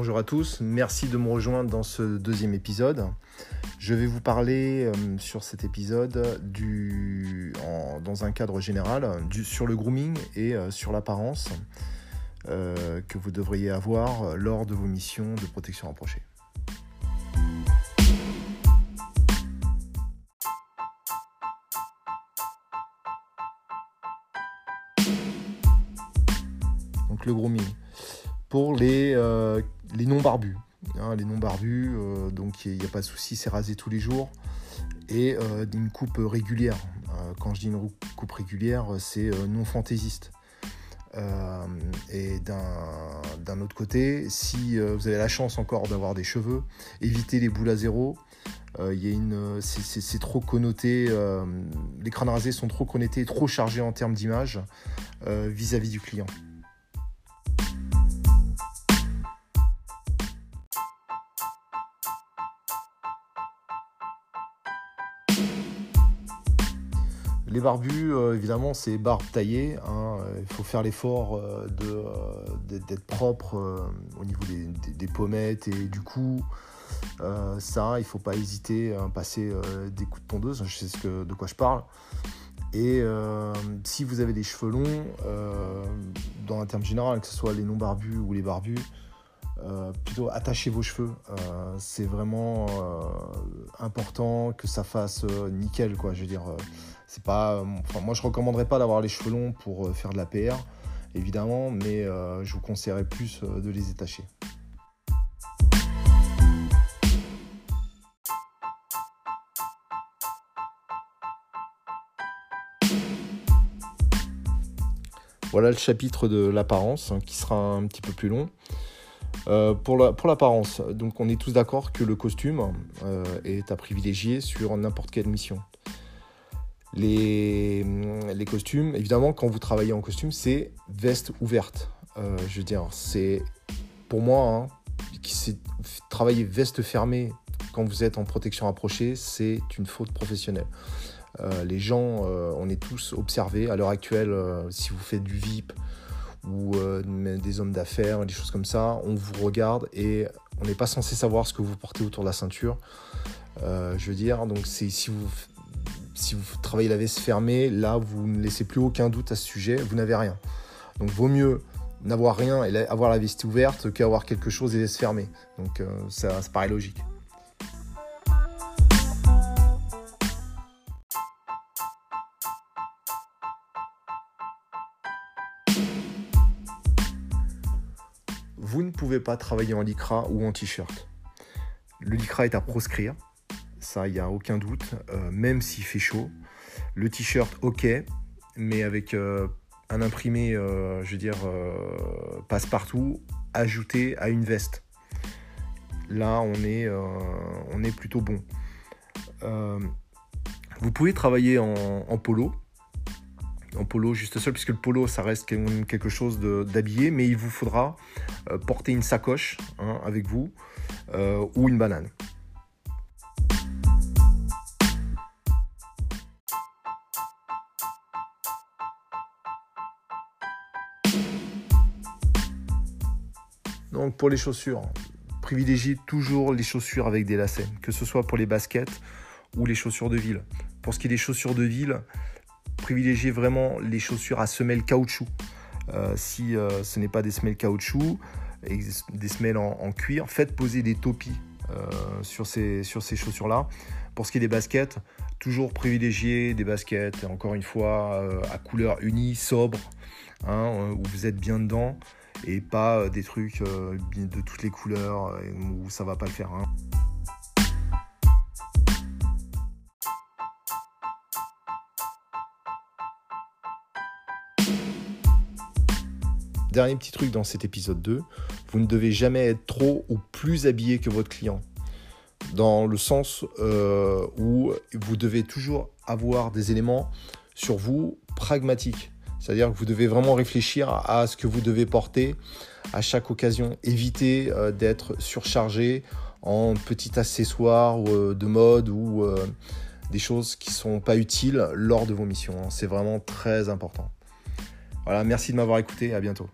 Bonjour à tous, merci de me rejoindre dans ce deuxième épisode. Je vais vous parler euh, sur cet épisode du, dans un cadre général sur le grooming et euh, sur l'apparence euh, que vous devriez avoir lors de vos missions de protection rapprochée. Donc le grooming. Pour les, les non-barbus. Hein, les non-barbus, euh, donc il n'y a, pas de souci, c'est rasé tous les jours. Et euh, une coupe régulière. Euh, quand je dis une coupe régulière, c'est non fantaisiste. et d'un autre côté, si vous avez la chance encore d'avoir des cheveux, évitez les boules à zéro. c'est trop connoté, les crânes rasés sont trop connectés, trop chargés en termes d'image vis-à-vis du client. Les barbus, euh, évidemment, c'est barbe taillée. Hein. Il faut faire l'effort euh, euh, d'être propre au niveau des, pommettes et du cou. ça, il ne faut pas hésiter à passer des coups de tondeuse. Je sais de quoi je parle. Et si vous avez des cheveux longs, dans un terme général, que ce soit les non barbus ou les barbus, plutôt attachez vos cheveux. c'est vraiment important que ça fasse nickel, quoi. Je veux dire, c'est pas, euh, moi je recommanderais pas d'avoir les cheveux longs pour euh, faire de la PR, évidemment, mais euh, je vous conseillerais plus de les détacher. Voilà le chapitre de l'apparence hein, qui sera un petit peu plus long. Pour l'apparence, la, pour donc on est tous d'accord que le costume est à privilégier sur n'importe quelle mission. Les, les, costumes, évidemment, quand vous travaillez en costume, c'est veste ouverte. Euh, je veux c'est pour moi, hein, travailler veste fermée quand vous êtes en protection rapprochée, c'est une faute professionnelle. Euh, les gens, euh, on est tous observés à l'heure actuelle, si vous faites du VIP ou des hommes d'affaires, des choses comme ça, on vous regarde et on n'est pas censé savoir ce que vous portez autour de la ceinture. je veux dire, donc si vous travaillez la veste fermée, là, vous ne laissez plus aucun doute à ce sujet, vous n'avez rien. Donc, vaut mieux n'avoir rien et avoir la veste ouverte qu'avoir quelque chose et laisser fermer. Donc, euh, ça, ça paraît logique. Vous ne pouvez pas travailler en lycra ou en t-shirt. Le lycra est à proscrire ça, il n'y a aucun doute, euh, même s'il fait chaud. Le t-shirt, ok, mais avec euh, un imprimé, euh, je veux dire, passe-partout, ajouté à une veste. Là, on est, on est plutôt bon. vous pouvez travailler en, polo, en polo juste seul, puisque le polo, ça reste quelque chose d'habillé, mais il vous faudra porter une sacoche hein, avec vous ou une banane. Donc pour les chaussures, privilégiez toujours les chaussures avec des lacets, que ce soit pour les baskets ou les chaussures de ville. Pour ce qui est des chaussures de ville, privilégiez vraiment les chaussures à semelles caoutchouc. Euh, si euh, ce n'est pas des semelles caoutchouc, et des semelles en, cuir, faites poser des topis euh, sur ces, sur ces chaussures-là. Pour ce qui est des baskets, toujours privilégier des baskets, encore une fois, à couleur unie, sobre, hein, où vous êtes bien dedans et pas des trucs de toutes les couleurs où ça va pas le faire. Hein. Dernier petit truc dans cet épisode 2, vous ne devez jamais être trop ou plus habillé que votre client. Dans le sens où vous devez toujours avoir des éléments sur vous pragmatiques. C'est-à-dire que vous devez vraiment réfléchir à ce que vous devez porter à chaque occasion. Évitez euh, d'être surchargé en petits accessoires euh, de mode ou euh, des choses qui ne sont pas utiles lors de vos missions. C'est vraiment très important. Voilà, merci de m'avoir écouté, à bientôt.